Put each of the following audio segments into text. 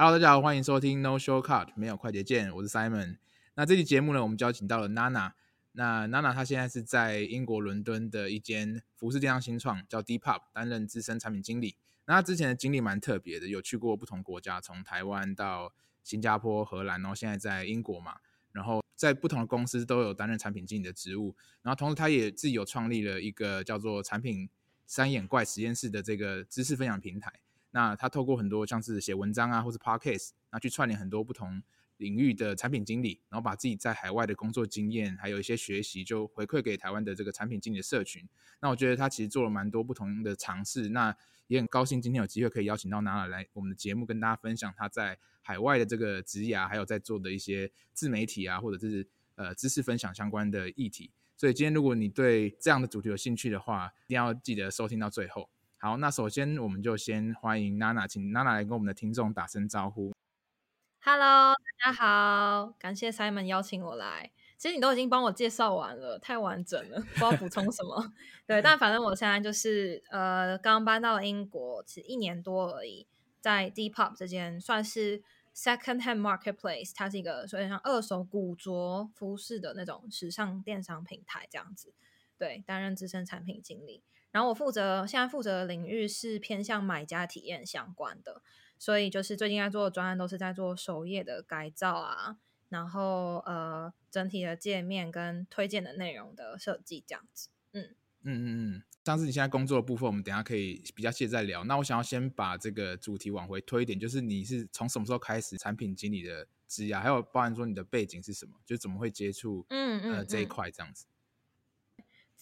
Hello，大家好，欢迎收听 No Shortcut，没有快捷键，我是 Simon。那这期节目呢，我们邀请到了 Nana。那 Nana 她现在是在英国伦敦的一间服饰电商新创叫 Depop 担任资深产品经理。那她之前的经历蛮特别的，有去过不同国家，从台湾到新加坡、荷兰，然后现在在英国嘛。然后在不同的公司都有担任产品经理的职务。然后同时，她也自己有创立了一个叫做产品三眼怪实验室的这个知识分享平台。那他透过很多像是写文章啊，或是 podcast，那去串联很多不同领域的产品经理，然后把自己在海外的工作经验，还有一些学习，就回馈给台湾的这个产品经理的社群。那我觉得他其实做了蛮多不同的尝试，那也很高兴今天有机会可以邀请到 Nana 来我们的节目，跟大家分享他在海外的这个职涯，还有在做的一些自媒体啊，或者是呃知识分享相关的议题。所以今天如果你对这样的主题有兴趣的话，一定要记得收听到最后。好，那首先我们就先欢迎娜娜，请娜娜来跟我们的听众打声招呼。Hello，大家好，感谢 Simon 邀请我来。其实你都已经帮我介绍完了，太完整了，不知道补充什么。对，但反正我现在就是呃，刚搬到英国，其实一年多而已，在 Depop 这间算是 Second Hand Marketplace，它是一个所以像二手古着服饰的那种时尚电商平台这样子。对，担任资深产品经理。然后我负责现在负责的领域是偏向买家体验相关的，所以就是最近在做的专案都是在做首页的改造啊，然后呃整体的界面跟推荐的内容的设计这样子。嗯嗯嗯嗯，像是你现在工作的部分，我们等一下可以比较细再聊。那我想要先把这个主题往回推一点，就是你是从什么时候开始产品经理的职涯，还有包含说你的背景是什么，就怎么会接触嗯，嗯呃这一块这样子。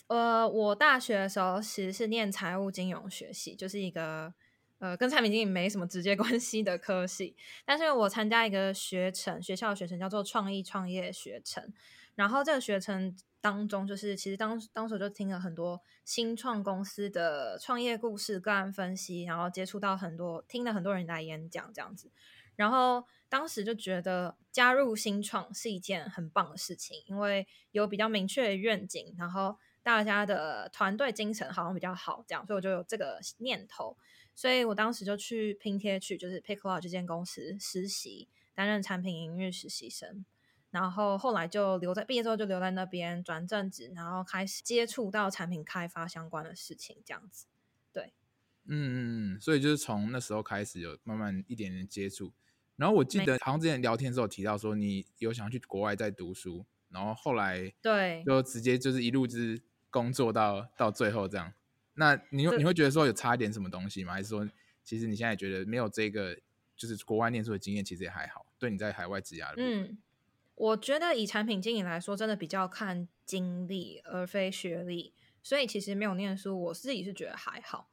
呃，我大学的时候其实是念财务金融学系，就是一个呃跟产品经理没什么直接关系的科系。但是我参加一个学程，学校学程叫做创意创业学程。然后这个学程当中，就是其实当当时就听了很多新创公司的创业故事、个案分析，然后接触到很多，听了很多人来演讲这样子。然后当时就觉得加入新创是一件很棒的事情，因为有比较明确的愿景，然后。大家的团队精神好像比较好，这样，所以我就有这个念头，所以我当时就去拼贴去，就是 PickLaw 这间公司实习，担任产品营运实习生，然后后来就留在毕业之后就留在那边转正职，然后开始接触到产品开发相关的事情，这样子，对，嗯嗯嗯，所以就是从那时候开始有慢慢一点点接触，然后我记得好像之前聊天的时候提到说你有想去国外再读书，然后后来对，就直接就是一路就是。工作到到最后这样，那你你会觉得说有差一点什么东西吗？还是说其实你现在觉得没有这个就是国外念书的经验，其实也还好？对你在海外职涯的部分。嗯，我觉得以产品经理来说，真的比较看经历而非学历，所以其实没有念书，我自己是觉得还好。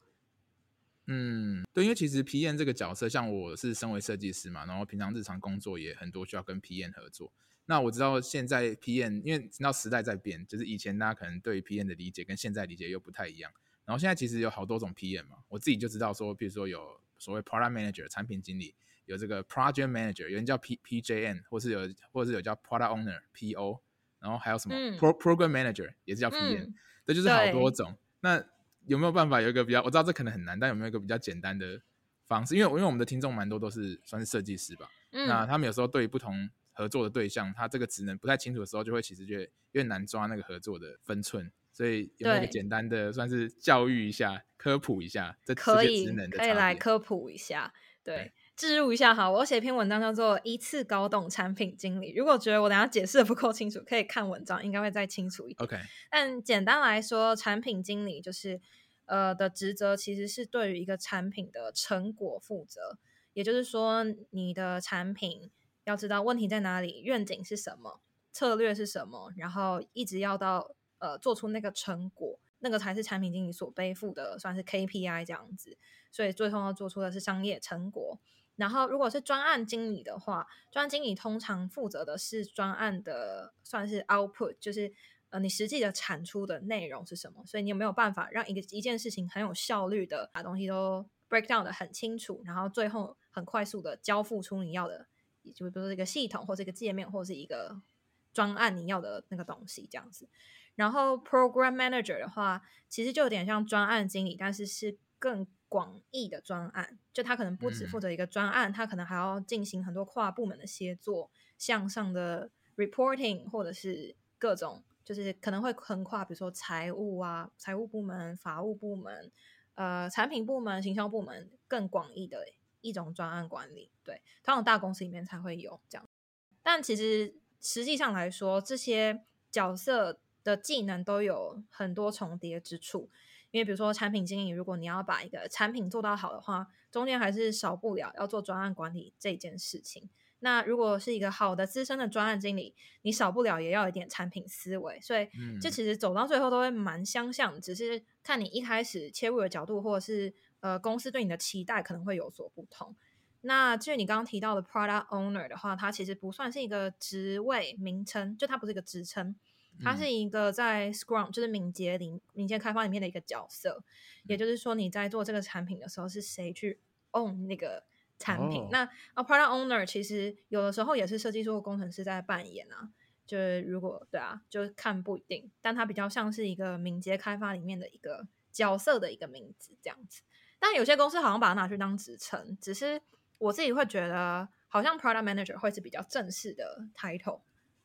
嗯，对，因为其实 PM 这个角色，像我是身为设计师嘛，然后平常日常工作也很多需要跟 PM 合作。那我知道现在 PM，因为知道时代在变，就是以前大家可能对 PM 的理解跟现在理解又不太一样。然后现在其实有好多种 PM 嘛，我自己就知道说，比如说有所谓 Product Manager 产品经理，有这个 Project Manager，有人叫 P PJN，或是有或者是有叫 Product Owner PO，然后还有什么 Pro、嗯、Program Manager 也是叫 PM，这、嗯、就是好多种。那有没有办法有一个比较？我知道这可能很难，但有没有一个比较简单的方式？因为因为我们的听众蛮多都是算是设计师吧，嗯、那他们有时候对于不同。合作的对象，他这个职能不太清楚的时候，就会其实觉得有点难抓那个合作的分寸，所以有没有一个简单的算是教育一下、科普一下这可以？可以来科普一下，对，置入一下哈。我写一篇文章叫做《一次搞懂产品经理》，如果觉得我等下解释的不够清楚，可以看文章，应该会再清楚一点。OK，但简单来说，产品经理就是呃的职责，其实是对于一个产品的成果负责，也就是说你的产品。要知道问题在哪里，愿景是什么，策略是什么，然后一直要到呃做出那个成果，那个才是产品经理所背负的，算是 KPI 这样子。所以最后要做出的是商业成果。然后如果是专案经理的话，专案经理通常负责的是专案的算是 output，就是呃你实际的产出的内容是什么。所以你有没有办法让一个一件事情很有效率的把东西都 break down 的很清楚，然后最后很快速的交付出你要的。就比如说一个系统，或者一个界面，或者是一个专案你要的那个东西这样子。然后 program manager 的话，其实就有点像专案经理，但是是更广义的专案，就他可能不只负责一个专案，他、嗯、可能还要进行很多跨部门的协作，向上的 reporting 或者是各种，就是可能会横跨，比如说财务啊、财务部门、法务部门、呃、产品部门、行销部门，更广义的一种专案管理。对，通常大公司里面才会有这样。但其实实际上来说，这些角色的技能都有很多重叠之处。因为比如说产品经理，如果你要把一个产品做到好的话，中间还是少不了要做专案管理这件事情。那如果是一个好的资深的专案经理，你少不了也要有一点产品思维。所以这其实走到最后都会蛮相像，只是看你一开始切入的角度，或者是呃公司对你的期待可能会有所不同。那至于你刚刚提到的 Product Owner 的话，它其实不算是一个职位名称，就它不是一个职称。它是一个在 Scrum，就是敏捷里敏捷开发里面的一个角色，也就是说你在做这个产品的时候，是谁去 own 那个产品？Oh. 那啊，Product Owner 其实有的时候也是设计师或工程师在扮演啊。就是如果对啊，就看不一定，但它比较像是一个敏捷开发里面的一个角色的一个名字这样子。但有些公司好像把它拿去当职称，只是我自己会觉得，好像 Product Manager 会是比较正式的 title。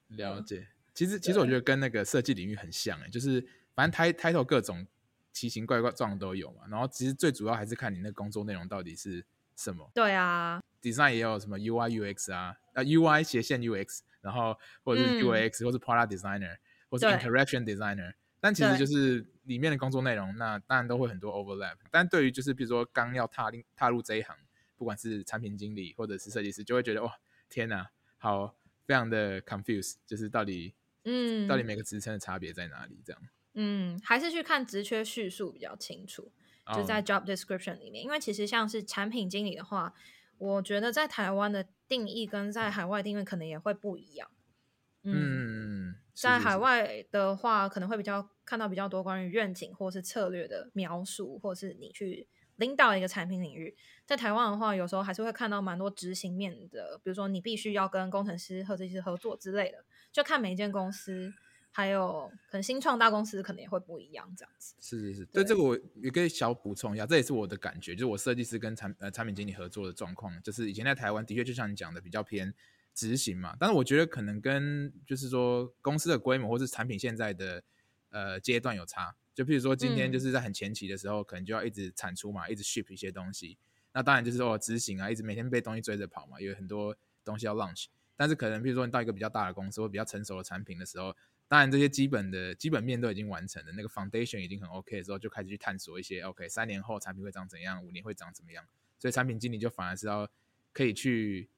了解。其实，其实我觉得跟那个设计领域很像哎，就是反正 title 各种奇形怪怪状都有嘛。然后其实最主要还是看你那工作内容到底是什么。对啊，design 也有什么 UI UX 啊，啊 UI 斜线 UX，然后或者是 UX、嗯、或是 product designer 或是 interaction designer。但其实就是里面的工作内容，那当然都会很多 overlap。但对于就是比如说刚要踏进踏入这一行，不管是产品经理或者是设计师，就会觉得哇天哪，好非常的 confuse，就是到底。嗯，到底每个职称的差别在哪里？这样，嗯，还是去看职缺叙述比较清楚，就在 job description 里面。Oh. 因为其实像是产品经理的话，我觉得在台湾的定义跟在海外定义可能也会不一样。嗯，在海外的话，可能会比较看到比较多关于愿景或是策略的描述，或是你去领导一个产品领域。在台湾的话，有时候还是会看到蛮多执行面的，比如说你必须要跟工程师或者是合作之类的。就看每一间公司，还有可能新创大公司可能也会不一样，这样子。是是是，对，对这个我也可以小补充一下，这也是我的感觉，就是我设计师跟产呃产品经理合作的状况，就是以前在台湾的确就像你讲的比较偏执行嘛，但是我觉得可能跟就是说公司的规模或是产品现在的呃阶段有差，就譬如说今天就是在很前期的时候，嗯、可能就要一直产出嘛，一直 ship 一些东西，那当然就是说执行啊，一直每天被东西追着跑嘛，有很多东西要 launch。但是可能，比如说你到一个比较大的公司或比较成熟的产品的时候，当然这些基本的基本面都已经完成了，那个 foundation 已经很 OK 的时候，就开始去探索一些 OK，三年后产品会长怎样，五年会长怎么样。所以产品经理就反而是要可以去，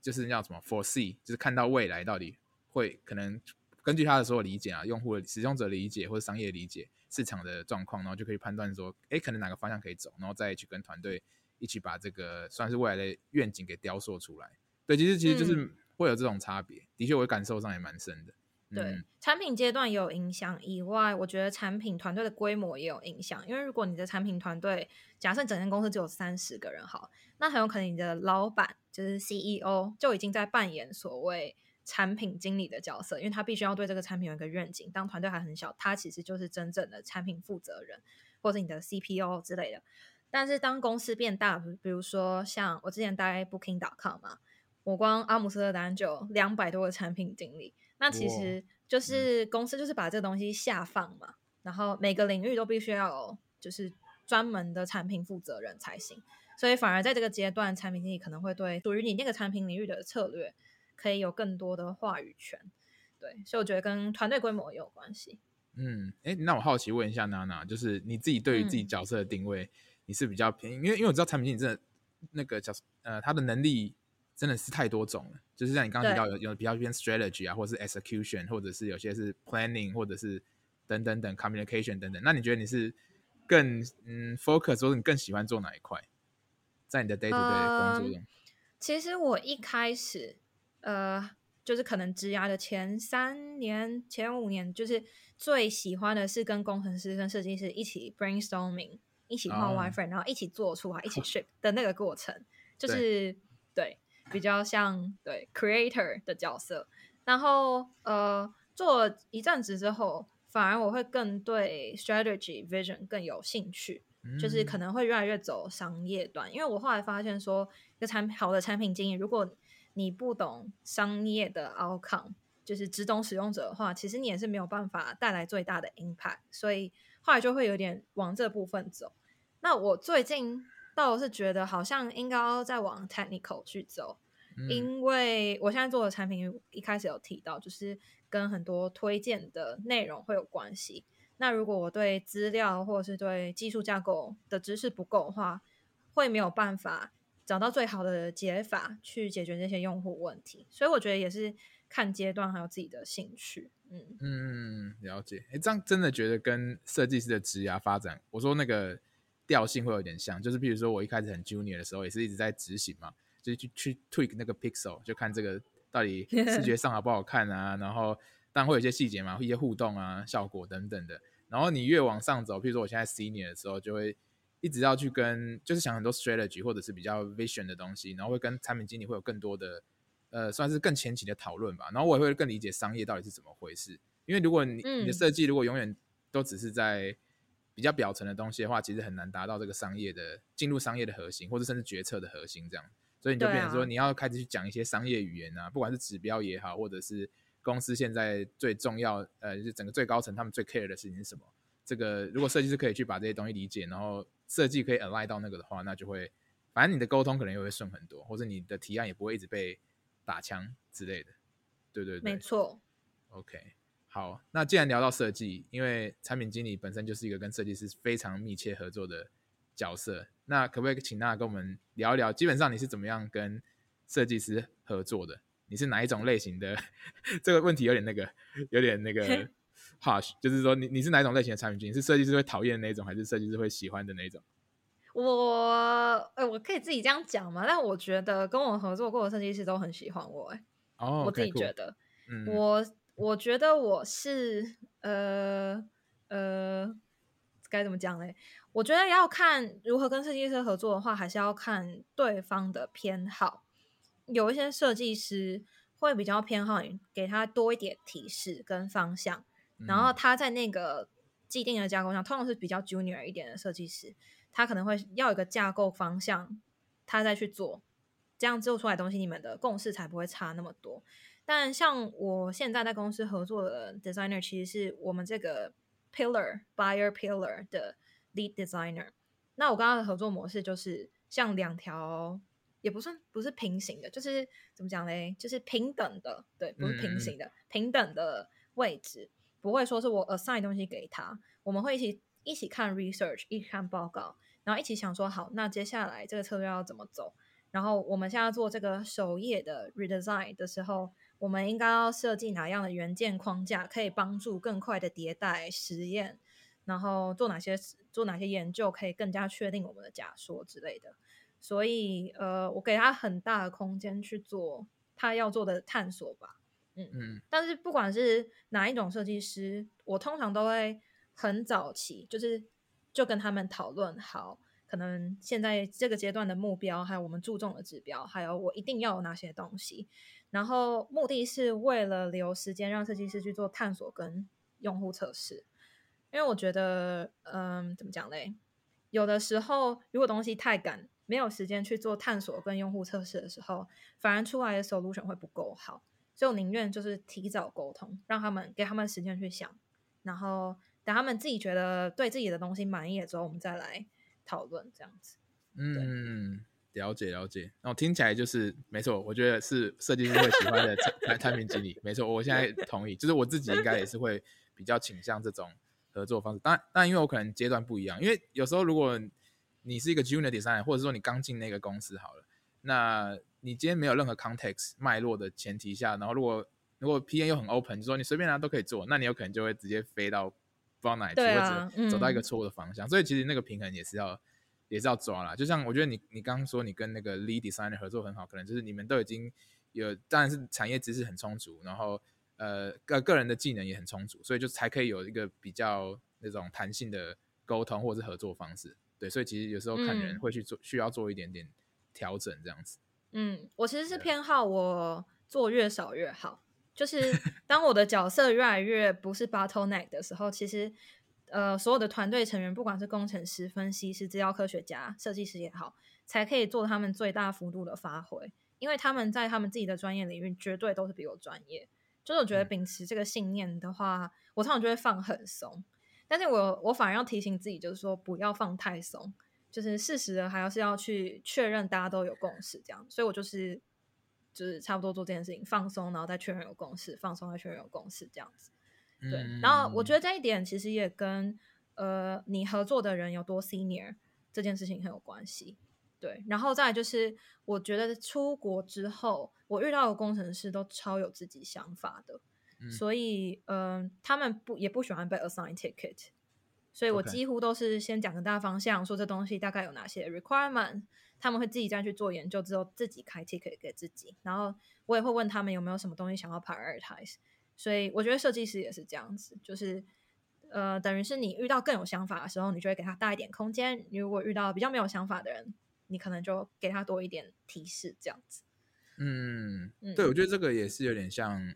就是叫什么 foresee，就是看到未来到底会可能根据他的所有理解啊，用户的使用者理解或者商业理解市场的状况，然后就可以判断说，哎，可能哪个方向可以走，然后再去跟团队一起把这个算是未来的愿景给雕塑出来。对，其实其实就是。嗯会有这种差别，的确，我感受上也蛮深的。对，嗯、产品阶段有影响以外，我觉得产品团队的规模也有影响。因为如果你的产品团队，假设整间公司只有三十个人，好，那很有可能你的老板就是 CEO 就已经在扮演所谓产品经理的角色，因为他必须要对这个产品有一个愿景。当团队还很小，他其实就是真正的产品负责人，或者你的 CPO 之类的。但是当公司变大，比如说像我之前待 Booking.com 嘛。我光阿姆斯特丹就两百多个产品经理，那其实就是公司就是把这个东西下放嘛，然后每个领域都必须要有就是专门的产品负责人才行，所以反而在这个阶段，产品经理可能会对属于你那个产品领域的策略可以有更多的话语权。对，所以我觉得跟团队规模也有关系。嗯，哎，那我好奇问一下娜娜，就是你自己对于自己角色的定位，你是比较偏，因为因为我知道产品经理真的那个角色，呃，他的能力。真的是太多种了，就是像你刚刚提到有有比较偏 strategy 啊，或者是 execution，或者是有些是 planning，或者是等等等 communication 等等。那你觉得你是更嗯 focus，或者你更喜欢做哪一块？在你的 day to day 工作中？呃，其实我一开始呃，就是可能职涯的前三年、前五年，就是最喜欢的是跟工程师、跟设计师一起 brainstorming，一起画 wireframe，然后一起做出来，一起 ship 的那个过程，就是对。比较像对 creator 的角色，然后呃做一阵子之后，反而我会更对 strategy vision 更有兴趣，就是可能会越来越走商业端。嗯、因为我后来发现说，一个产好的产品经营，如果你不懂商业的 outcome，就是只懂使用者的话，其实你也是没有办法带来最大的 impact。所以后来就会有点往这部分走。那我最近倒是觉得好像应该要再往 technical 去走，嗯、因为我现在做的产品一开始有提到，就是跟很多推荐的内容会有关系。那如果我对资料或者是对技术架构的知识不够的话，会没有办法找到最好的解法去解决这些用户问题。所以我觉得也是看阶段还有自己的兴趣。嗯嗯，了解。哎，这样真的觉得跟设计师的职涯发展，我说那个。调性会有点像，就是比如说我一开始很 junior 的时候，也是一直在执行嘛，就去去 tweak 那个 pixel，就看这个到底视觉上好不好看啊，然后当然会有一些细节嘛，一些互动啊、效果等等的。然后你越往上走，譬如说我现在 senior 的时候，就会一直要去跟，就是想很多 strategy 或者是比较 vision 的东西，然后会跟产品经理会有更多的，呃，算是更前期的讨论吧。然后我也会更理解商业到底是怎么回事，因为如果你你的设计如果永远都只是在比较表层的东西的话，其实很难达到这个商业的进入商业的核心，或者甚至决策的核心这样。所以你就变成说，你要开始去讲一些商业语言啊，不管是指标也好，或者是公司现在最重要呃，就是整个最高层他们最 care 的事情是什么。这个如果设计师可以去把这些东西理解，然后设计可以 align 到那个的话，那就会反正你的沟通可能也会顺很多，或者你的提案也不会一直被打枪之类的。对对对，没错。OK。好，那既然聊到设计，因为产品经理本身就是一个跟设计师非常密切合作的角色，那可不可以请娜跟我们聊一聊，基本上你是怎么样跟设计师合作的？你是哪一种类型的？这个问题有点那个，有点那个 harsh，就是说你你是哪一种类型的产品经理？是设计师会讨厌的那种，还是设计师会喜欢的那种？我，哎，我可以自己这样讲吗？但我觉得跟我合作过的设计师都很喜欢我，哎，哦，我自己觉得，嗯，我。我觉得我是呃呃该怎么讲嘞？我觉得要看如何跟设计师合作的话，还是要看对方的偏好。有一些设计师会比较偏好你给他多一点提示跟方向，嗯、然后他在那个既定的架构上，通常是比较 junior 一点的设计师，他可能会要一个架构方向，他再去做，这样做出来的东西，你们的共识才不会差那么多。但像我现在在公司合作的 designer，其实是我们这个 pillar buyer pillar 的 lead designer。那我刚刚的合作模式就是像两条，也不算不是平行的，就是怎么讲嘞？就是平等的，对，不是平行的，嗯、平等的位置，不会说是我 assign 东西给他，我们会一起一起看 research，一起看报告，然后一起想说好，那接下来这个策略要怎么走？然后我们现在做这个首页的 redesign 的时候。我们应该要设计哪样的元件框架，可以帮助更快的迭代实验，然后做哪些做哪些研究，可以更加确定我们的假说之类的。所以，呃，我给他很大的空间去做他要做的探索吧。嗯嗯。但是不管是哪一种设计师，我通常都会很早期，就是就跟他们讨论好，可能现在这个阶段的目标，还有我们注重的指标，还有我一定要有哪些东西。然后目的是为了留时间让设计师去做探索跟用户测试，因为我觉得，嗯，怎么讲嘞？有的时候如果东西太赶，没有时间去做探索跟用户测试的时候，反而出来的 solution 会不够好。所以我宁愿就是提早沟通，让他们给他们时间去想，然后等他们自己觉得对自己的东西满意了之后，我们再来讨论这样子。嗯。了解了解，然后听起来就是没错，我觉得是设计师会喜欢的产产品经理，没错，我现在同意，就是我自己应该也是会比较倾向这种合作方式。当然，当然，因为我可能阶段不一样，因为有时候如果你是一个 junior designer，或者说你刚进那个公司好了，那你今天没有任何 context 脉络的前提下，然后如果如果 PM 又很 open，就说你随便拿都可以做，那你有可能就会直接飞到不知道哪里去，啊、或者走到一个错误的方向。嗯、所以其实那个平衡也是要。也是要抓啦，就像我觉得你你刚刚说你跟那个 lead designer 合作很好，可能就是你们都已经有，当然是产业知识很充足，然后呃个个人的技能也很充足，所以就才可以有一个比较那种弹性的沟通或者是合作方式。对，所以其实有时候看人会去做，嗯、需要做一点点调整这样子。嗯，我其实是偏好我做越少越好，就是当我的角色越来越不是 bottleneck 的时候，其实。呃所有的团队成员，不管是工程师、分析师、资料科学家、设计师也好，才可以做他们最大幅度的发挥，因为他们在他们自己的专业领域绝对都是比我专业。就是我觉得秉持这个信念的话，嗯、我通常就会放很松，但是我我反而要提醒自己，就是说不要放太松，就是适时的还要是要去确认大家都有共识这样，所以我就是就是差不多做这件事情，放松，然后再确认有共识，放松再确认有共识这样子。对，嗯、然后我觉得这一点其实也跟呃你合作的人有多 senior 这件事情很有关系。对，然后再来就是，我觉得出国之后，我遇到的工程师都超有自己想法的，嗯、所以嗯、呃，他们不也不喜欢被 assign ticket，所以我几乎都是先讲个大方向，说这东西大概有哪些 requirement，他们会自己再去做研究之后自己开 ticket 给自己，然后我也会问他们有没有什么东西想要 prioritize，所以我觉得设计师也是这样子，就是呃，等于是你遇到更有想法的时候，你就会给他大一点空间，你如果遇到比较没有想法的人。你可能就给他多一点提示，这样子。嗯，对，我觉得这个也是有点像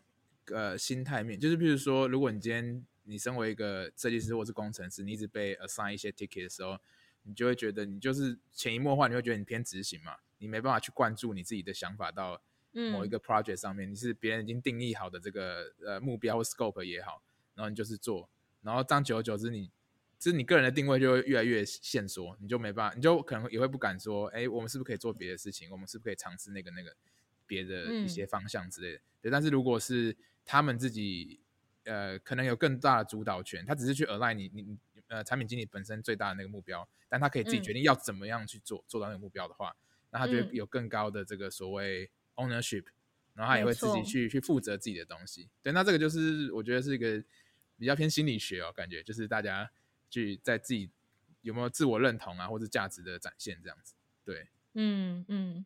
呃心态面，就是比如说，如果你今天你身为一个设计师或是工程师，你一直被 assign 一些 ticket 的时候，你就会觉得你就是潜移默化，你会觉得你偏执行嘛，你没办法去灌注你自己的想法到某一个 project 上面，嗯、你是别人已经定义好的这个呃目标或 scope 也好，然后你就是做，然后这样久而久之你。就是你个人的定位就会越来越限缩，你就没办法，你就可能也会不敢说，哎、欸，我们是不是可以做别的事情？我们是不是可以尝试那个那个别的一些方向之类的？嗯、对，但是如果是他们自己，呃，可能有更大的主导权，他只是去 align 你你呃产品经理本身最大的那个目标，但他可以自己决定要怎么样去做，嗯、做到那个目标的话，那他就会有更高的这个所谓 ownership，然后他也会自己去去负责自己的东西。对，那这个就是我觉得是一个比较偏心理学哦，感觉就是大家。去在自己有没有自我认同啊，或者价值的展现这样子，对，嗯嗯。嗯，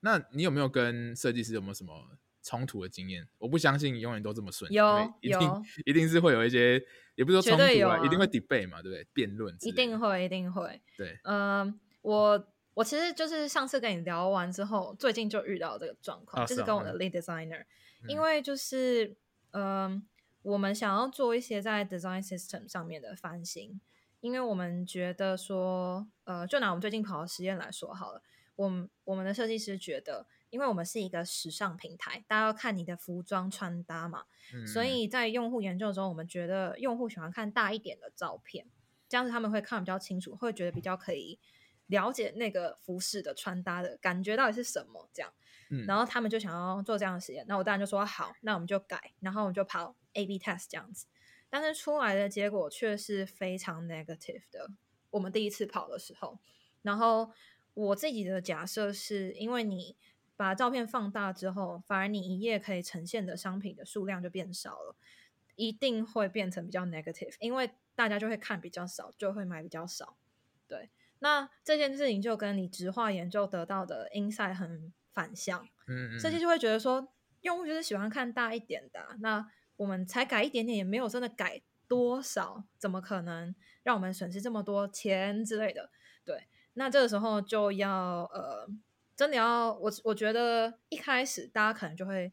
那你有没有跟设计师有没有什么冲突的经验？我不相信永远都这么顺，有一定有一定是会有一些，也不是说冲突啊，啊一定会 debate 嘛，对不对？辩论，一定会，一定会。对，嗯、呃，我我其实就是上次跟你聊完之后，最近就遇到这个状况，哦、就是跟我的 lead designer，、嗯、因为就是嗯。呃我们想要做一些在 design system 上面的翻新，因为我们觉得说，呃，就拿我们最近跑的实验来说好了，我们我们的设计师觉得，因为我们是一个时尚平台，大家要看你的服装穿搭嘛，嗯、所以在用户研究中，我们觉得用户喜欢看大一点的照片，这样子他们会看比较清楚，会觉得比较可以了解那个服饰的穿搭的感觉到底是什么，这样，嗯、然后他们就想要做这样的实验，那我当然就说好，那我们就改，然后我们就跑。A/B test 这样子，但是出来的结果却是非常 negative 的。我们第一次跑的时候，然后我自己的假设是因为你把照片放大之后，反而你一页可以呈现的商品的数量就变少了，一定会变成比较 negative，因为大家就会看比较少，就会买比较少。对，那这件事情就跟你直化研究得到的 insight 很反向。嗯嗯，设计就会觉得说，用户就是喜欢看大一点的啊，那。我们才改一点点，也没有真的改多少，怎么可能让我们损失这么多钱之类的？对，那这个时候就要呃，真的要我我觉得一开始大家可能就会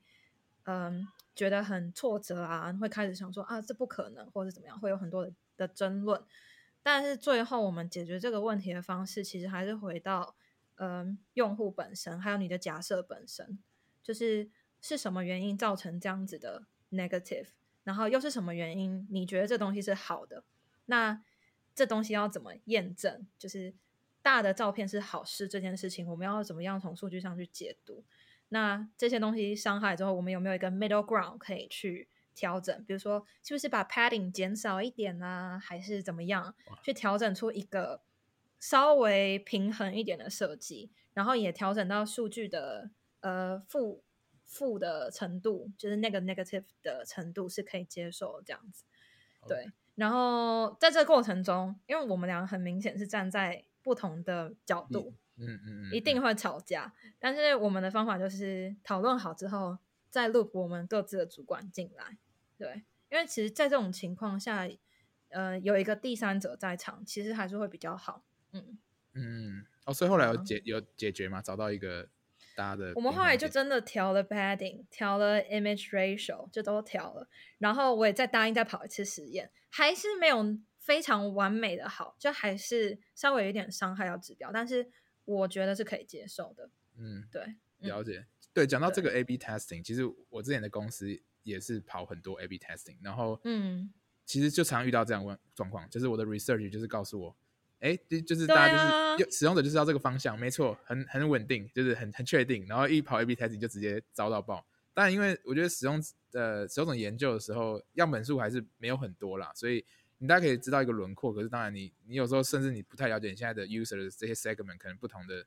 嗯、觉得很挫折啊，会开始想说啊这不可能，或者怎么样，会有很多的的争论。但是最后我们解决这个问题的方式，其实还是回到嗯、用户本身，还有你的假设本身，就是是什么原因造成这样子的。negative，然后又是什么原因？你觉得这东西是好的？那这东西要怎么验证？就是大的照片是好事这件事情，我们要怎么样从数据上去解读？那这些东西伤害之后，我们有没有一个 middle ground 可以去调整？比如说，是不是把 padding 减少一点啊？还是怎么样去调整出一个稍微平衡一点的设计？然后也调整到数据的呃负。负的程度，就是那个 negative 的程度是可以接受这样子对。然后在这个过程中，因为我们俩很明显是站在不同的角度，嗯嗯嗯，一定会吵架。但是我们的方法就是讨论好之后，再 loop 我们各自的主管进来，对。因为其实，在这种情况下，呃，有一个第三者在场，其实还是会比较好。嗯嗯，哦，所以后来有解有解决吗？找到一个。大家的。我们后来就真的调了 padding，调了 image ratio，就都调了。然后我也再答应再跑一次实验，还是没有非常完美的好，就还是稍微有一点伤害到指标，但是我觉得是可以接受的。嗯，对，了解。嗯、对，讲到这个 A/B testing，其实我之前的公司也是跑很多 A/B testing，然后嗯，其实就常遇到这样问状况，就是我的 research 就是告诉我。哎，就就是大家就是使用者就知道这个方向，没错，很很稳定，就是很很确定。然后一跑 A/B testing 就直接遭到爆。但，因为我觉得使用呃使用者研究的时候，样本数还是没有很多啦，所以你大家可以知道一个轮廓。可是当然你，你你有时候甚至你不太了解你现在的 user 的这些 segment，可能不同的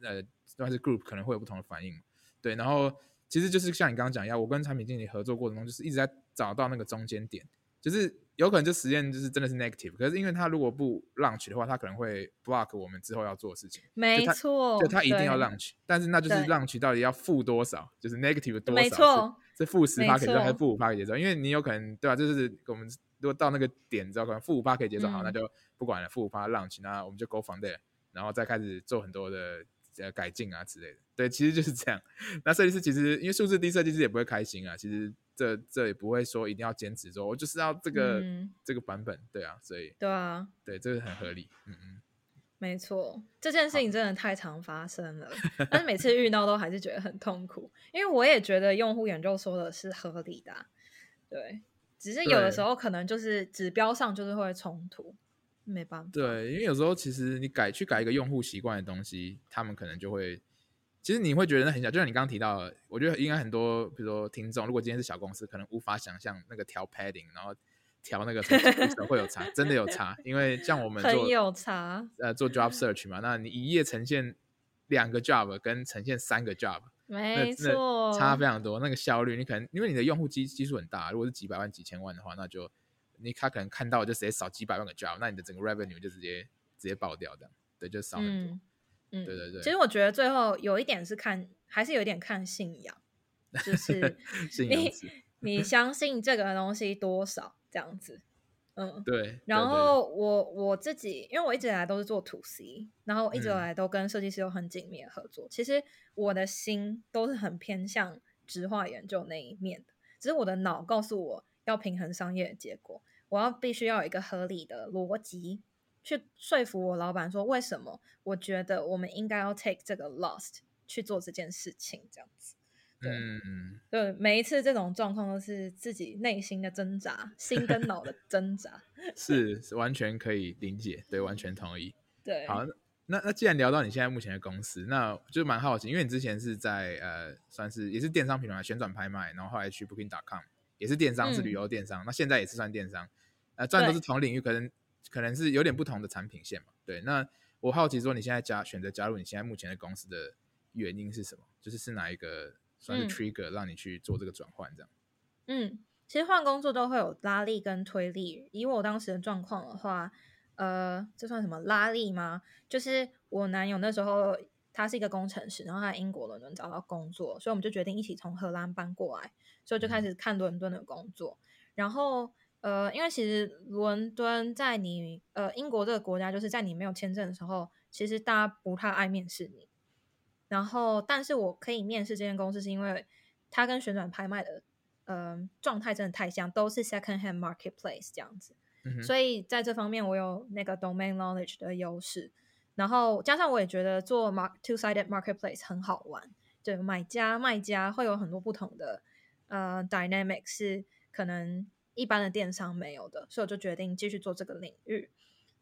呃，算是 group 可能会有不同的反应。对，然后其实就是像你刚刚讲一样，我跟产品经理合作过程中，就是一直在找到那个中间点，就是。有可能就实验就是真的是 negative，可是因为他如果不 launch 的话，他可能会 block 我们之后要做的事情。没错，就他一定要 launch，但是那就是 launch 到底要负多少，就是 negative 多少？没错，是负十趴可以接受还是负五趴可以接受？因为你有可能对吧、啊？就是我们如果到那个点之后，可能负五八可以接受，嗯、好，那就不管了，负五八 launch，那我们就 go from there，然后再开始做很多的呃改进啊之类的。对，其实就是这样。那设计师其实因为数字低，设计师也不会开心啊。其实。这这也不会说一定要坚持说，我就是要这个、嗯、这个版本，对啊，所以对啊，对，这个很合理，嗯嗯，没错，这件事情真的太常发生了，但是每次遇到都还是觉得很痛苦，因为我也觉得用户研究说的是合理的，对，只是有的时候可能就是指标上就是会冲突，没办法，对，因为有时候其实你改去改一个用户习惯的东西，他们可能就会。其实你会觉得那很小，就像你刚刚提到的，我觉得应该很多，比如说听众，如果今天是小公司，可能无法想象那个调 padding，然后调那个会有差，真的有差。因为像我们做很有差，呃，做 job search 嘛，那你一页呈现两个 job 跟呈现三个 job，没错，差非常多。那个效率，你可能因为你的用户基基数很大，如果是几百万、几千万的话，那就你他可能看到就直接少几百万个 job，那你的整个 revenue 就直接直接爆掉的，对，就少很多。嗯嗯，对对对。其实我觉得最后有一点是看，还是有一点看信仰，就是 你你相信这个东西多少这样子，嗯，对。然后我我自己，因为我一直以来都是做 to C，然后一直以来都跟设计师有很紧密的合作。嗯、其实我的心都是很偏向直化研究那一面的，只是我的脑告诉我要平衡商业的结果，我要必须要有一个合理的逻辑。去说服我老板说，为什么我觉得我们应该要 take 这个 lost 去做这件事情，这样子。对，嗯、对，每一次这种状况都是自己内心的挣扎，心跟脑的 挣扎。是，是完全可以理解，对，完全同意。对，好，那那既然聊到你现在目前的公司，那就蛮好奇，因为你之前是在呃，算是也是电商品牌旋转拍卖，然后后来去 Booking.com 也是电商，是旅游电商，嗯、那现在也是算电商，呃，虽然都是同领域，可能。可能是有点不同的产品线嘛，对。那我好奇说，你现在加选择加入你现在目前的公司的原因是什么？就是是哪一个算是 trigger 让你去做这个转换这样？嗯，其实换工作都会有拉力跟推力。以我当时的状况的话，呃，这算什么拉力吗？就是我男友那时候他是一个工程师，然后他在英国伦敦找到工作，所以我们就决定一起从荷兰搬过来，所以就开始看伦敦的工作，嗯、然后。呃，因为其实伦敦在你呃英国这个国家，就是在你没有签证的时候，其实大家不太爱面试你。然后，但是我可以面试这间公司，是因为它跟旋转拍卖的呃状态真的太像，都是 second hand marketplace 这样子。嗯。所以在这方面，我有那个 domain knowledge 的优势。然后加上我也觉得做 mark two-sided marketplace 很好玩，就买家卖家会有很多不同的呃 dynamic 是可能。一般的电商没有的，所以我就决定继续做这个领域。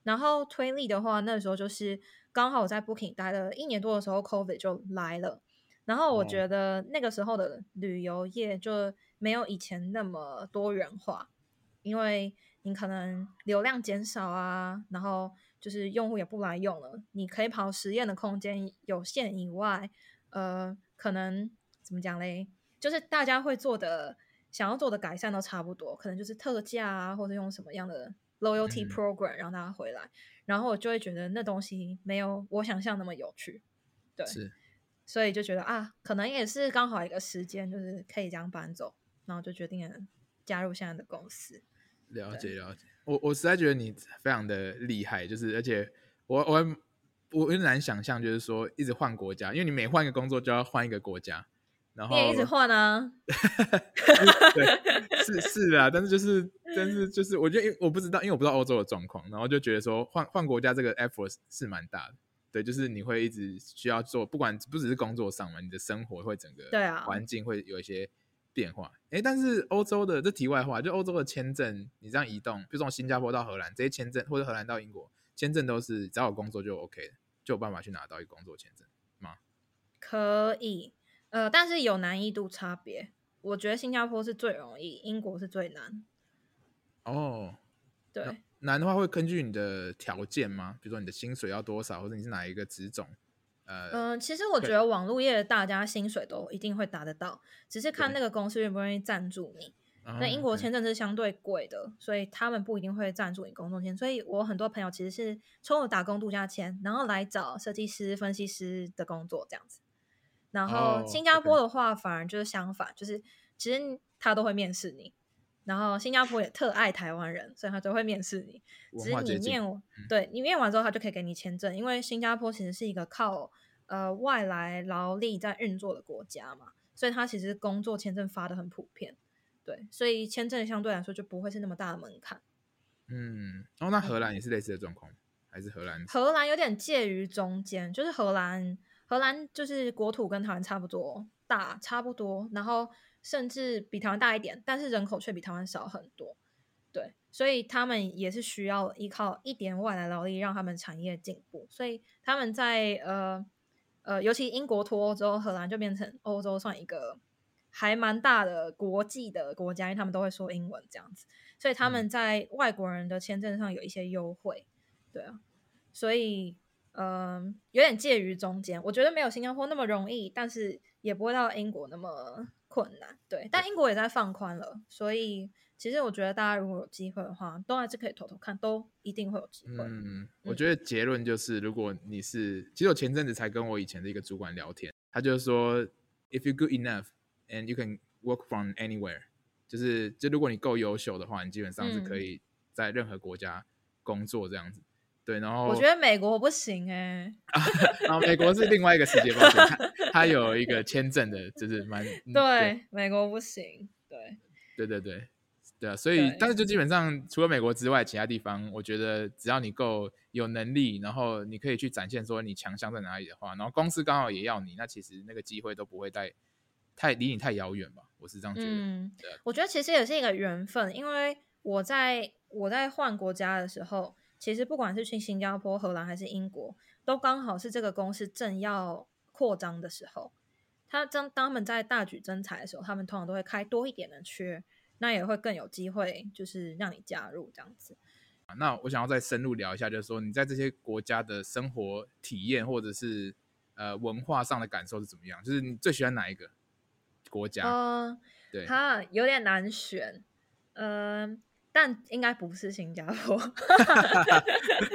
然后推力的话，那时候就是刚好我在 Booking 待了一年多的时候，COVID 就来了。然后我觉得那个时候的旅游业就没有以前那么多元化，因为你可能流量减少啊，然后就是用户也不来用了，你可以跑实验的空间有限以外，呃，可能怎么讲嘞？就是大家会做的。想要做的改善都差不多，可能就是特价啊，或者用什么样的 loyalty program 让大家回来，嗯、然后我就会觉得那东西没有我想象那么有趣，对，是，所以就觉得啊，可能也是刚好一个时间，就是可以这样搬走，然后就决定了加入现在的公司。了解了解，我我实在觉得你非常的厉害，就是而且我我我有点难想象，就是说一直换国家，因为你每换一个工作就要换一个国家，然后你也一直换啊。对，是 是的，但是就是，但是就是，我觉得，因为我不知道，因为我不知道欧洲的状况，然后就觉得说换换国家这个 effort 是蛮大的。对，就是你会一直需要做，不管不只是工作上嘛，你的生活会整个对啊环境会有一些变化。哎、啊，但是欧洲的这题外话，就欧洲的签证，你这样移动，比如从新加坡到荷兰，这些签证或者荷兰到英国，签证都是只要有工作就 OK 的，就有办法去拿到一个工作签证吗？可以，呃，但是有难易度差别。我觉得新加坡是最容易，英国是最难。哦，对。难的话会根据你的条件吗？比如说你的薪水要多少，或者你是哪一个职种？呃，嗯、呃，其实我觉得网络业的大家薪水都一定会达得到，只是看那个公司愿不愿意赞助你。那英国签证是相对贵的，所以他们不一定会赞助你工作签。所以我很多朋友其实是抽了打工度假签，然后来找设计师、分析师的工作这样子。然后新加坡的话，反而就是相反，就是其实他都会面试你。然后新加坡也特爱台湾人，所以他都会面试你。只是你面，嗯、对你面完之后，他就可以给你签证。因为新加坡其实是一个靠呃外来劳力在运作的国家嘛，所以他其实工作签证发的很普遍。对，所以签证相对来说就不会是那么大的门槛。嗯，哦，那荷兰也是类似的状况，嗯、还是荷兰？荷兰有点介于中间，就是荷兰，荷兰就是国土跟台湾差不多大，差不多，然后。甚至比台湾大一点，但是人口却比台湾少很多，对，所以他们也是需要依靠一点外来劳力让他们产业进步。所以他们在呃呃，尤其英国脱欧之后，荷兰就变成欧洲算一个还蛮大的国际的国家，因为他们都会说英文这样子，所以他们在外国人的签证上有一些优惠，对啊，所以嗯、呃，有点介于中间，我觉得没有新加坡那么容易，但是也不会到英国那么。困难，对，但英国也在放宽了，所以其实我觉得大家如果有机会的话，都还是可以偷偷看，都一定会有机会。嗯，我觉得结论就是，如果你是，其实我前阵子才跟我以前的一个主管聊天，他就说，if you good enough and you can work from anywhere，就是就如果你够优秀的话，你基本上是可以在任何国家工作这样子。嗯对，然后我觉得美国不行哎、欸，然后美国是另外一个世界，抱歉，他有一个签证的，就是蛮对，对，美国不行，对，对对对，对啊，所以但是就基本上除了美国之外，其他地方我觉得只要你够有能力，然后你可以去展现说你强项在哪里的话，然后公司刚好也要你，那其实那个机会都不会太太离你太遥远吧，我是这样觉得。嗯，我觉得其实也是一个缘分，因为我在我在换国家的时候。其实不管是去新加坡、荷兰还是英国，都刚好是这个公司正要扩张的时候。他当当他们在大举征才的时候，他们通常都会开多一点的缺，那也会更有机会，就是让你加入这样子。那我想要再深入聊一下，就是说你在这些国家的生活体验，或者是呃文化上的感受是怎么样？就是你最喜欢哪一个国家？呃，对，它有点难选，嗯、呃。但应该不是新加坡，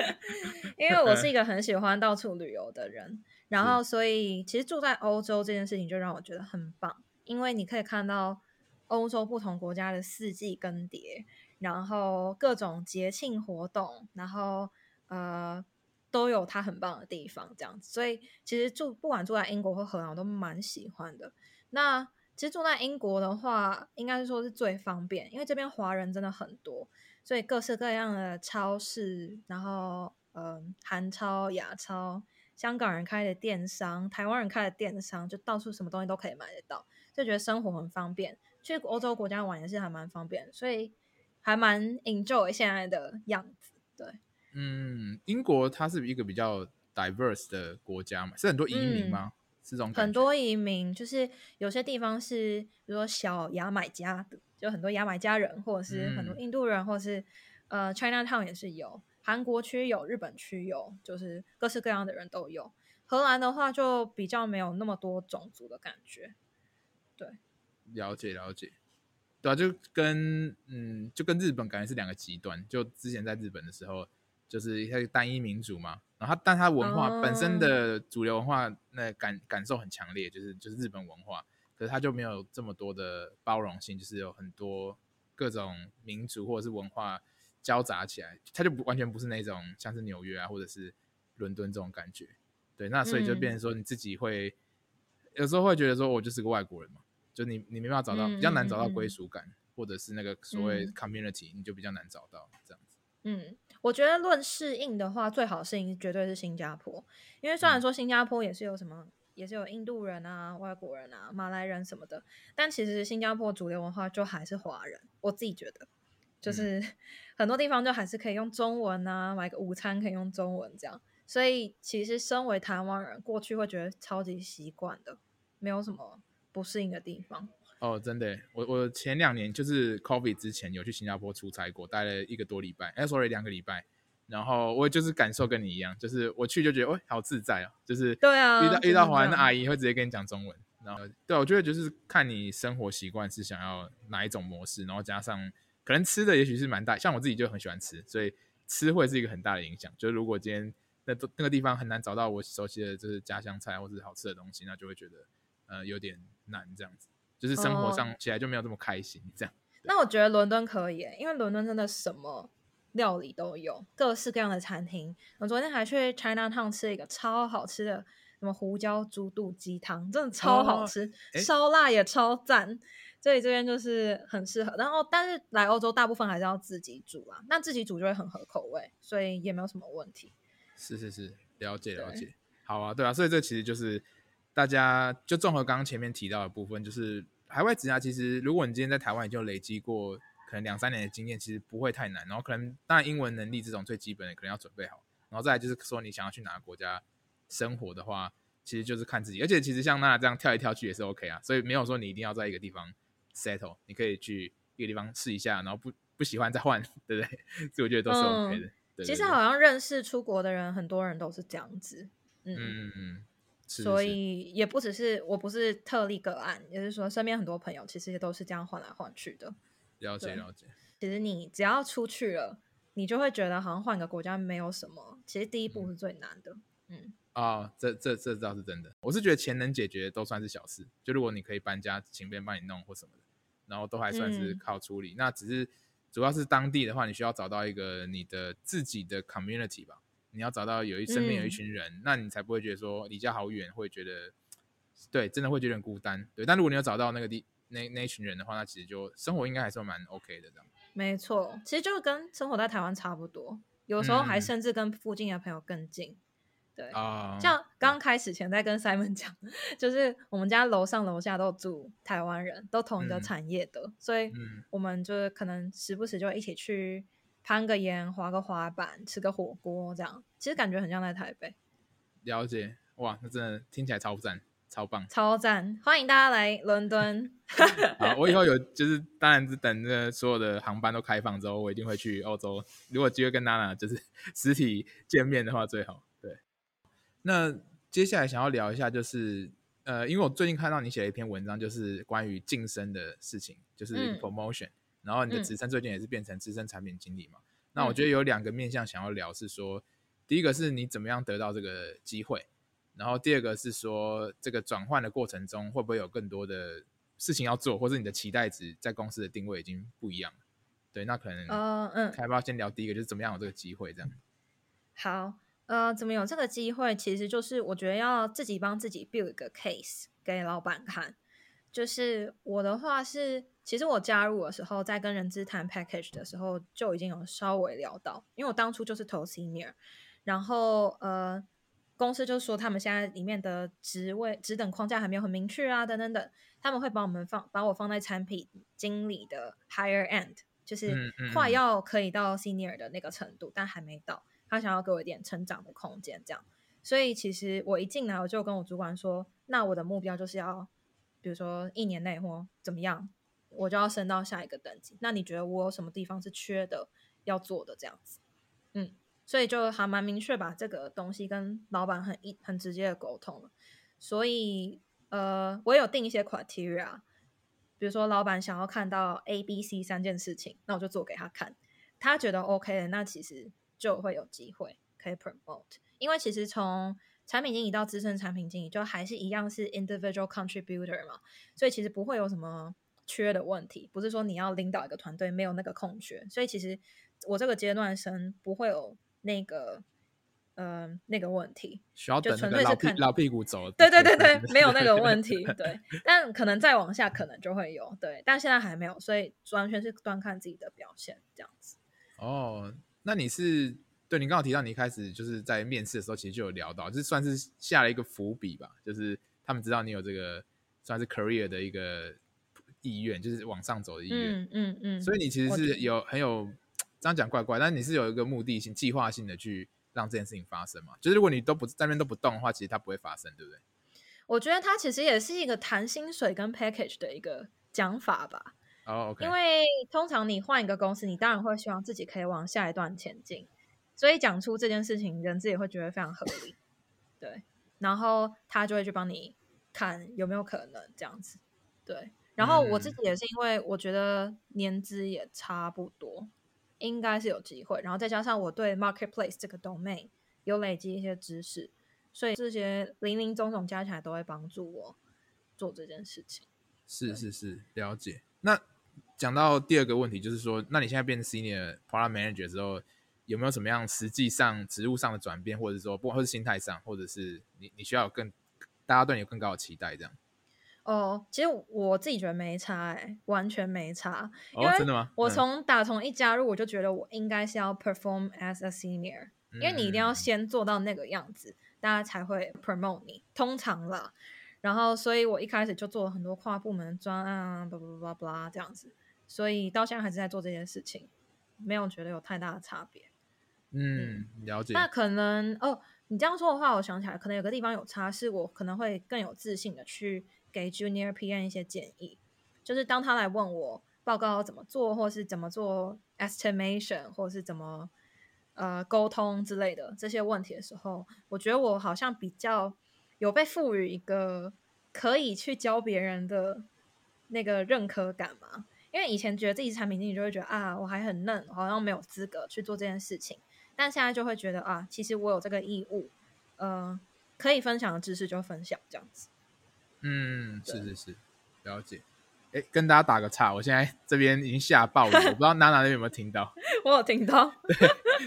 因为我是一个很喜欢到处旅游的人，然后所以其实住在欧洲这件事情就让我觉得很棒，因为你可以看到欧洲不同国家的四季更迭，然后各种节庆活动，然后呃都有它很棒的地方，这样子，所以其实住不管住在英国或荷兰，我都蛮喜欢的。那其实住在英国的话，应该是说是最方便，因为这边华人真的很多，所以各式各样的超市，然后嗯，韩超、亚超，香港人开的电商，台湾人开的电商，就到处什么东西都可以买得到，就觉得生活很方便。去欧洲国家玩也是还蛮方便，所以还蛮 enjoy 现在的样子。对，嗯，英国它是一个比较 diverse 的国家嘛，是很多移民吗？嗯很多移民，就是有些地方是，比如说小牙买加的，就很多牙买加人，或者是很多印度人，嗯、或者是呃 Chinatown 也是有，韩国区有，日本区有，就是各式各样的人都有。荷兰的话就比较没有那么多种族的感觉，对，了解了解，对啊，就跟嗯，就跟日本感觉是两个极端。就之前在日本的时候，就是一个单一民族嘛。然后，但它文化本身的主流文化，那感感受很强烈，就是就是日本文化，可是它就没有这么多的包容性，就是有很多各种民族或者是文化交杂起来，它就不完全不是那种像是纽约啊，或者是伦敦这种感觉。对，那所以就变成说你自己会、嗯、有时候会觉得说，我就是个外国人嘛，就你你没办法找到，比较难找到归属感、嗯，或者是那个所谓 community，、嗯、你就比较难找到这样子。嗯，我觉得论适应的话，最好适应绝对是新加坡，因为虽然说新加坡也是有什么。也是有印度人啊、外国人啊、马来人什么的，但其实新加坡主流文化就还是华人。我自己觉得，就是很多地方就还是可以用中文啊，买个午餐可以用中文这样。所以其实身为台湾人，过去会觉得超级习惯的，没有什么不适应的地方。哦，真的，我我前两年就是 COVID 之前有去新加坡出差过，待了一个多礼拜，哎，sorry，两个礼拜。然后我就是感受跟你一样，就是我去就觉得，哦，好自在哦，就是对啊，遇到遇到华人的阿姨会直接跟你讲中文，然后对，我觉得就是看你生活习惯是想要哪一种模式，然后加上可能吃的也许是蛮大，像我自己就很喜欢吃，所以吃会是一个很大的影响。就是如果今天那那个地方很难找到我熟悉的就是家乡菜或者是好吃的东西，那就会觉得呃有点难这样子，就是生活上起来就没有这么开心这样。那我觉得伦敦可以，因为伦敦真的什么。料理都有各式各样的餐厅。我昨天还去 China Town 吃了一个超好吃的什么胡椒猪肚鸡汤，真的超好吃，哦、烧腊也超赞。所以这边就是很适合。然后，但是来欧洲大部分还是要自己煮啊，那自己煮就会很合口味，所以也没有什么问题。是是是，了解了解。好啊，对啊，所以这其实就是大家就综合刚刚前面提到的部分，就是海外职涯其实如果你今天在台湾已经累积过。可能两三年的经验其实不会太难，然后可能当然英文能力这种最基本的可能要准备好，然后再来就是说你想要去哪个国家生活的话，其实就是看自己，而且其实像娜娜这样跳来跳去也是 OK 啊，所以没有说你一定要在一个地方 settle，你可以去一个地方试一下，然后不不喜欢再换，对不对？所以我觉得都是 OK 的。嗯、对对对，其实好像认识出国的人，很多人都是这样子，嗯嗯嗯，所以也不只是我不是特例个案，也就是说身边很多朋友其实也都是这样换来换去的。了解了解，其实你只要出去了，你就会觉得好像换个国家没有什么。其实第一步是最难的。嗯，啊、哦，这这这倒是真的。我是觉得钱能解决都算是小事。就如果你可以搬家，请别人帮你弄或什么的，然后都还算是靠处理。嗯、那只是主要是当地的话，你需要找到一个你的自己的 community 吧。你要找到有一身边有一群人、嗯，那你才不会觉得说离家好远，会觉得对，真的会觉得很孤单。对，但如果你有找到那个地。那那一群人的话，那其实就生活应该还是蛮 OK 的，这样。没错，其实就跟生活在台湾差不多，有时候还甚至跟附近的朋友更近。嗯、对啊，像刚开始前在跟 Simon 讲，就是我们家楼上楼下都住台湾人，都同一个产业的，嗯、所以我们就是可能时不时就一起去攀个岩、滑个滑板、吃个火锅，这样其实感觉很像在台北。了解，哇，那真的听起来超赞。超棒，超赞！欢迎大家来伦敦。好，我以后有就是，当然是等着所有的航班都开放之后，我一定会去欧洲。如果机会跟娜娜就是 实体见面的话，最好。对。那接下来想要聊一下，就是呃，因为我最近看到你写了一篇文章，就是关于晋升的事情，就是 promotion、嗯。然后你的职称最近也是变成资深产品经理嘛、嗯？那我觉得有两个面向想要聊，是说，第一个是你怎么样得到这个机会。然后第二个是说，这个转换的过程中会不会有更多的事情要做，或者你的期待值在公司的定位已经不一样了？对，那可能呃嗯，开发先聊第一个，就是怎么样有这个机会这样？好，呃，怎么有这个机会？其实就是我觉得要自己帮自己 build 一个 case 给老板看。就是我的话是，其实我加入的时候，在跟人资谈 package 的时候就已经有稍微聊到，因为我当初就是投 senior，然后呃。公司就说他们现在里面的职位职等框架还没有很明确啊，等等等，他们会把我们放把我放在产品经理的 higher end，就是快要可以到 senior 的那个程度，嗯嗯，但还没到。他想要给我一点成长的空间，这样。所以其实我一进来我就跟我主管说，那我的目标就是要，比如说一年内或怎么样，我就要升到下一个等级。那你觉得我有什么地方是缺的，要做的这样子？嗯。所以就还蛮明确，把这个东西跟老板很一很直接的沟通了。所以呃，我有定一些 criteria，比如说老板想要看到 A、B、C 三件事情，那我就做给他看。他觉得 OK，那其实就会有机会可以 promote。因为其实从产品经理到资深产品经理，就还是一样是 individual contributor 嘛，所以其实不会有什么缺的问题。不是说你要领导一个团队没有那个空缺，所以其实我这个阶段生不会有。那个呃那个问题，需要等那个老屁老屁股走。对对对对，没有那个问题。对，但可能再往下可能就会有。对，但现在还没有，所以完全是端看自己的表现这样子。哦，那你是对你刚刚提到你一开始就是在面试的时候，其实就有聊到，就是算是下了一个伏笔吧，就是他们知道你有这个算是 career 的一个意愿，就是往上走的意愿。嗯嗯嗯。所以你其实是有很有这样讲怪怪，但你是有一个目的性、计划性的去。让这件事情发生嘛？就是如果你都不在那边都不动的话，其实它不会发生，对不对？我觉得它其实也是一个谈薪水跟 package 的一个讲法吧。哦、oh, OK。因为通常你换一个公司，你当然会希望自己可以往下一段前进，所以讲出这件事情，人自己会觉得非常合理。对，然后他就会去帮你看有没有可能这样子。对，然后我自己也是因为我觉得年资也差不多。应该是有机会，然后再加上我对 marketplace 这个 domain 有累积一些知识，所以这些零零总总加起来都会帮助我做这件事情。是是是，了解。那讲到第二个问题，就是说，那你现在变成 senior product manager 之后，有没有什么样实际上职务上的转变，或者说，不管是心态上，或者是你你需要有更大家对你有更高的期待，这样？哦，其实我自己觉得没差，哎，完全没差。哦，真的吗？我从打从一加入，我就觉得我应该是要 perform as a senior，嗯，因为你一定要先做到那个样子，大家才会 promote 你。通常啦，然后所以我一开始就做了很多跨部门专案啊，巴拉巴拉巴拉这样子，所以到现在还是在做这件事情，没有觉得有太大的差别。嗯，了解。那可能哦，你这样说的话，我想起来，可能有个地方有差，是我可能会更有自信的去。给 Junior PM 一些建议，就是当他来问我报告要怎么做，或是怎么做 estimation，或是怎么呃沟通之类的这些问题的时候，我觉得我好像比较有被赋予一个可以去教别人的那个认可感嘛。因为以前觉得自己是产品经理，就会觉得啊，我还很嫩，好像没有资格去做这件事情。但现在就会觉得啊，其实我有这个义务，呃，可以分享的知识就分享这样子。嗯，是是是，了解。哎，跟大家打个岔，我现在这边已经下暴雨，我不知道娜娜那边有没有听到。我有听到。对，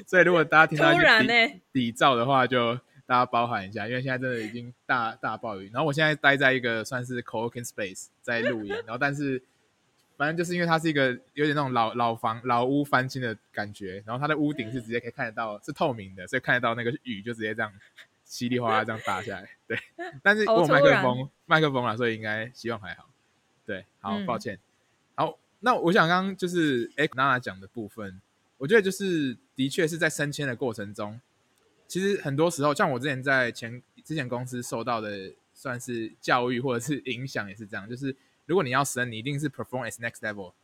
所以如果大家听到一些底、欸、底噪的话，就大家包涵一下，因为现在真的已经大大暴雨。然后我现在待在一个算是 co-working space 在录音，然后但是反正就是因为它是一个有点那种老老房老屋翻新的感觉，然后它的屋顶是直接可以看得到，是透明的，所以看得到那个雨就直接这样。稀里哗啦这样打下来，对，但是我有麦克风，麦克风了，所以应该希望还好。对，好，抱歉。嗯、好，那我想刚刚就是哎，娜娜讲的部分，我觉得就是的确是在升迁的过程中，其实很多时候，像我之前在前之前公司受到的算是教育或者是影响也是这样，就是如果你要升，你一定是 perform as next level，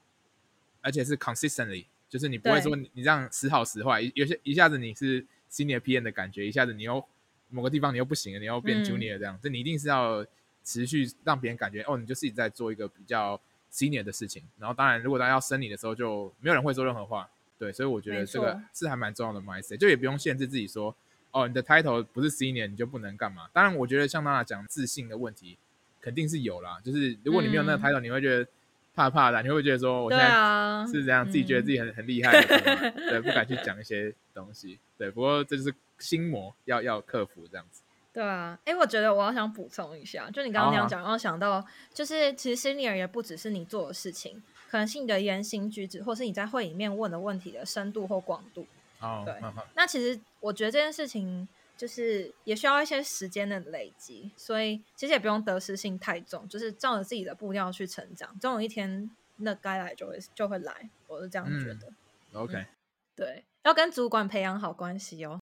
而且是 consistently，就是你不会说你这样时好时坏，有些一下子你是 senior PM 的感觉，一下子你又。某个地方你又不行了，你要变 junior 这样，这、嗯、你一定是要持续让别人感觉哦，你就是一直在做一个比较 senior 的事情。然后当然，如果大家要升你的时候，就没有人会说任何话。对，所以我觉得这个是还蛮重要的 mindset，就也不用限制自己说哦，你的 title 不是 senior，你就不能干嘛。当然，我觉得像娜娜讲自信的问题肯定是有啦，就是如果你没有那个 title，、嗯、你会觉得怕怕的，你会觉得说我现在是这样，自己觉得自己很、嗯、很厉害的，对，不敢去讲一些东西。对，不过这就是。心魔要要克服这样子，对啊，哎，我觉得我要想补充一下，就你刚刚那样讲，然后、啊、想到就是其实 senior 也不只是你做的事情，可能是你的言行举止，或是你在会里面问的问题的深度或广度。哦，对，啊、那其实我觉得这件事情就是也需要一些时间的累积，所以其实也不用得失心太重，就是照着自己的步调去成长，总有一天那该来就会就会来，我是这样觉得。嗯、OK，、嗯、对，要跟主管培养好关系哦。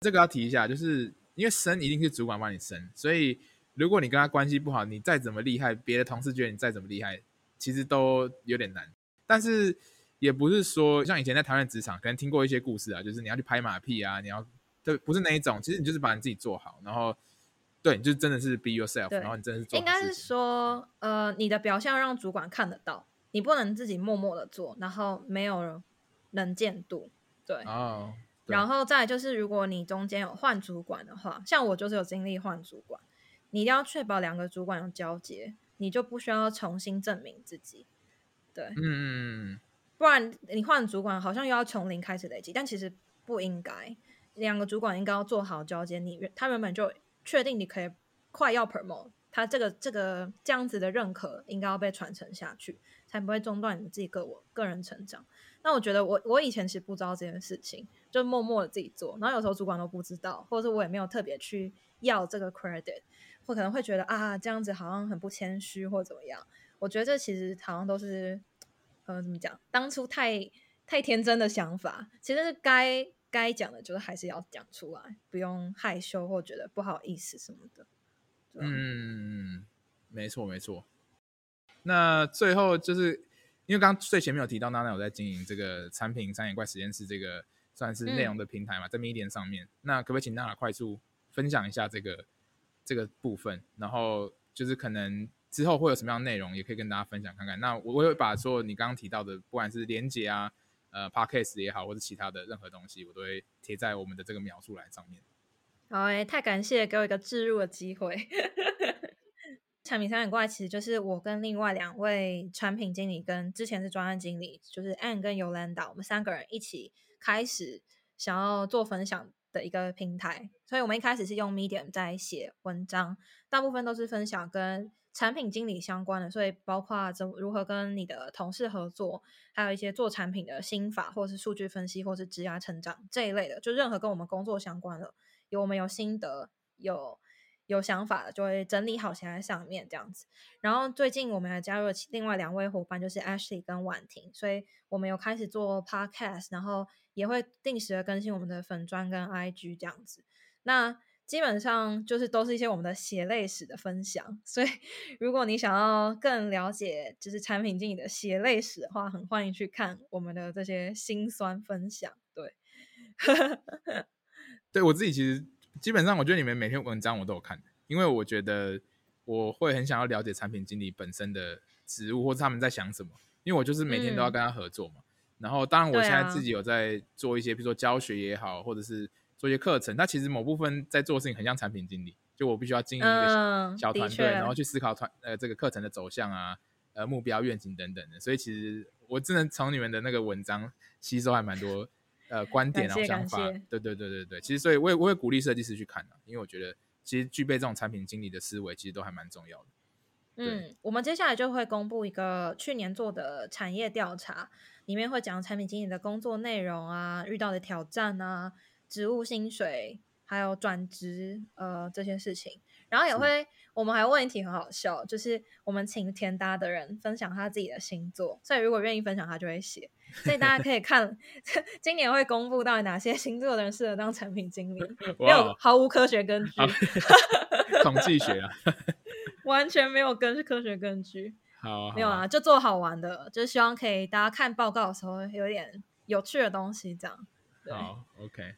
这个要提一下，就是因为升一定是主管帮你升，所以如果你跟他关系不好，你再怎么厉害，别的同事觉得你再怎么厉害，其实都有点难。但是也不是说像以前在台湾职场，可能听过一些故事啊，就是你要去拍马屁啊，你要对，不是那一种，其实你就是把你自己做好，然后对，你就真的是 be yourself，然后你真的是做。应该是说，呃，你的表现要让主管看得到，你不能自己默默的做，然后没有能见度，对。哦。然后再就是，如果你中间有换主管的话，像我就是有经历换主管，你一定要确保两个主管有交接，你就不需要重新证明自己。对，嗯，不然你换主管好像又要从零开始累积，但其实不应该，两个主管应该要做好交接，你他原本就确定你可以快要 promote，他这个这个这样子的认可应该要被传承下去，才不会中断你自己个我个人成长。那我觉得我我以前其实不知道这件事情，就默默的自己做，然后有时候主管都不知道，或者是我也没有特别去要这个 credit，或可能会觉得啊这样子好像很不谦虚或怎么样。我觉得这其实好像都是，呃，怎么讲？当初太太天真的想法，其实是该该讲的，就是还是要讲出来，不用害羞或觉得不好意思什么的。嗯，没错没错。那最后就是因为刚刚最前面有提到娜娜有在经营这个产品三眼怪实验室这个算是内容的平台嘛，嗯、在 Medium 上面。那可不可以请娜娜快速分享一下这个这个部分？然后就是可能。之后会有什么样的内容，也可以跟大家分享看看。那我我会把所有你刚刚提到的，不管是连结啊、呃，Podcast 也好，或者其他的任何东西，我都会贴在我们的这个描述栏上面。好诶，太感谢给我一个置入的机会。产品三眼怪其实就是我跟另外两位产品经理，跟之前是专案经理，就是 Anne 跟 Yolanda，我们三个人一起开始想要做分享的一个平台。所以我们一开始是用 Medium 在写文章，大部分都是分享跟产品经理相关的，所以包括怎如何跟你的同事合作，还有一些做产品的心法，或是数据分析，或是职涯成长这一类的，就任何跟我们工作相关的，有我们有心得、有有想法的，就会整理好写在上面这样子。然后最近我们还加入了另外两位伙伴，就是 Ashley 跟婉婷，所以我们有开始做 Podcast，然后也会定时的更新我们的粉专跟 IG 这样子。那基本上就是都是一些我们的血泪史的分享，所以 如果你想要更了解就是产品经理的血泪史的话，很欢迎去看我们的这些辛酸分享。对，对我自己其实基本上，我觉得你们每篇文章我都有看，因为我觉得我会很想要了解产品经理本身的职务或者他们在想什么，因为我就是每天都要跟他合作嘛。嗯、然后当然我现在自己有在做一些，比如说教学也好，或者是。做一些课程，那其实某部分在做的事情很像产品经理，就我必须要经营一个小团队，嗯、然后去思考团呃这个课程的走向啊，呃目标愿景等等的。所以其实我真的从你们的那个文章吸收还蛮多呃观点然后想法。对对对对对，其实所以我也我也鼓励设计师去看啊，因为我觉得其实具备这种产品经理的思维，其实都还蛮重要的。嗯，我们接下来就会公布一个去年做的产业调查，里面会讲产品经理的工作内容啊，遇到的挑战啊。职务薪水，还有转职，呃，这些事情，然后也会，我们还问一题很好笑，就是我们请填搭的人分享他自己的星座，所以如果愿意分享，他就会写，所以大家可以看 今年会公布到底哪些星座的人适合当产品经理，没有毫无科学根据，统计学啊，完全没有根科学根据，好，好，没有啊，就做好玩的，就是希望可以大家看报告的时候有点有趣的东西，这样，好，OK。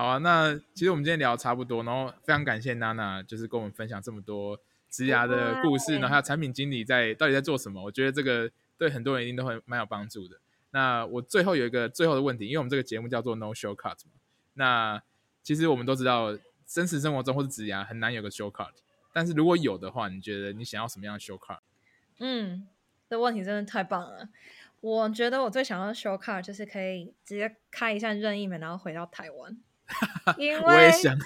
好啊，那其实我们今天聊差不多，然后非常感谢娜娜，就是跟我们分享这么多职涯的故事，然后还有产品经理在到底在做什么，我觉得这个对很多人一定都会蛮有帮助的。那我最后有一个最后的问题，因为我们这个节目叫做 No Shortcut 嘛，那其实我们都知道，真实生活中或是职涯很难有个 Shortcut，但是如果有的话，你觉得你想要什么样的 Shortcut？嗯，这问题真的太棒了。我觉得我最想要的 Shortcut 就是可以直接开一扇任意门，然后回到台湾。因为我也想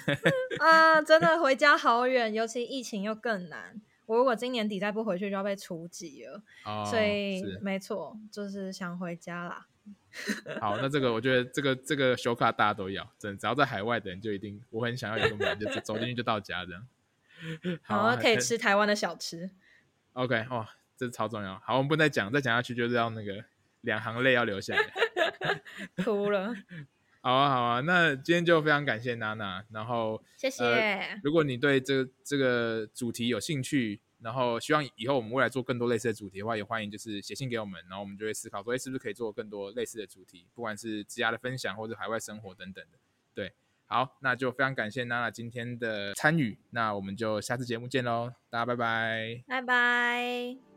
啊，真的回家好远，尤其疫情又更难。我如果今年底再不回去，就要被除籍了。哦、所以没错，就是想回家啦。好，那这个我觉得这个这个 Shortcut 大家都要，真的，只要在海外的人就一定，我很想要有个门，就走进去就到家这样。好，好可以吃台湾的小吃。OK，哇，这超重要。好，我们不能再讲，再讲下去就是要那个两行泪要流下来，哭了。好啊，好啊，那今天就非常感谢娜娜，然后谢谢、呃。如果你对这个这个主题有兴趣，然后希望以后我们未来做更多类似的主题的话，也欢迎就是写信给我们，然后我们就会思考说，哎，是不是可以做更多类似的主题，不管是职涯的分享或者海外生活等等的。对，好，那就非常感谢娜娜今天的参与，那我们就下次节目见喽，大家拜拜，拜拜。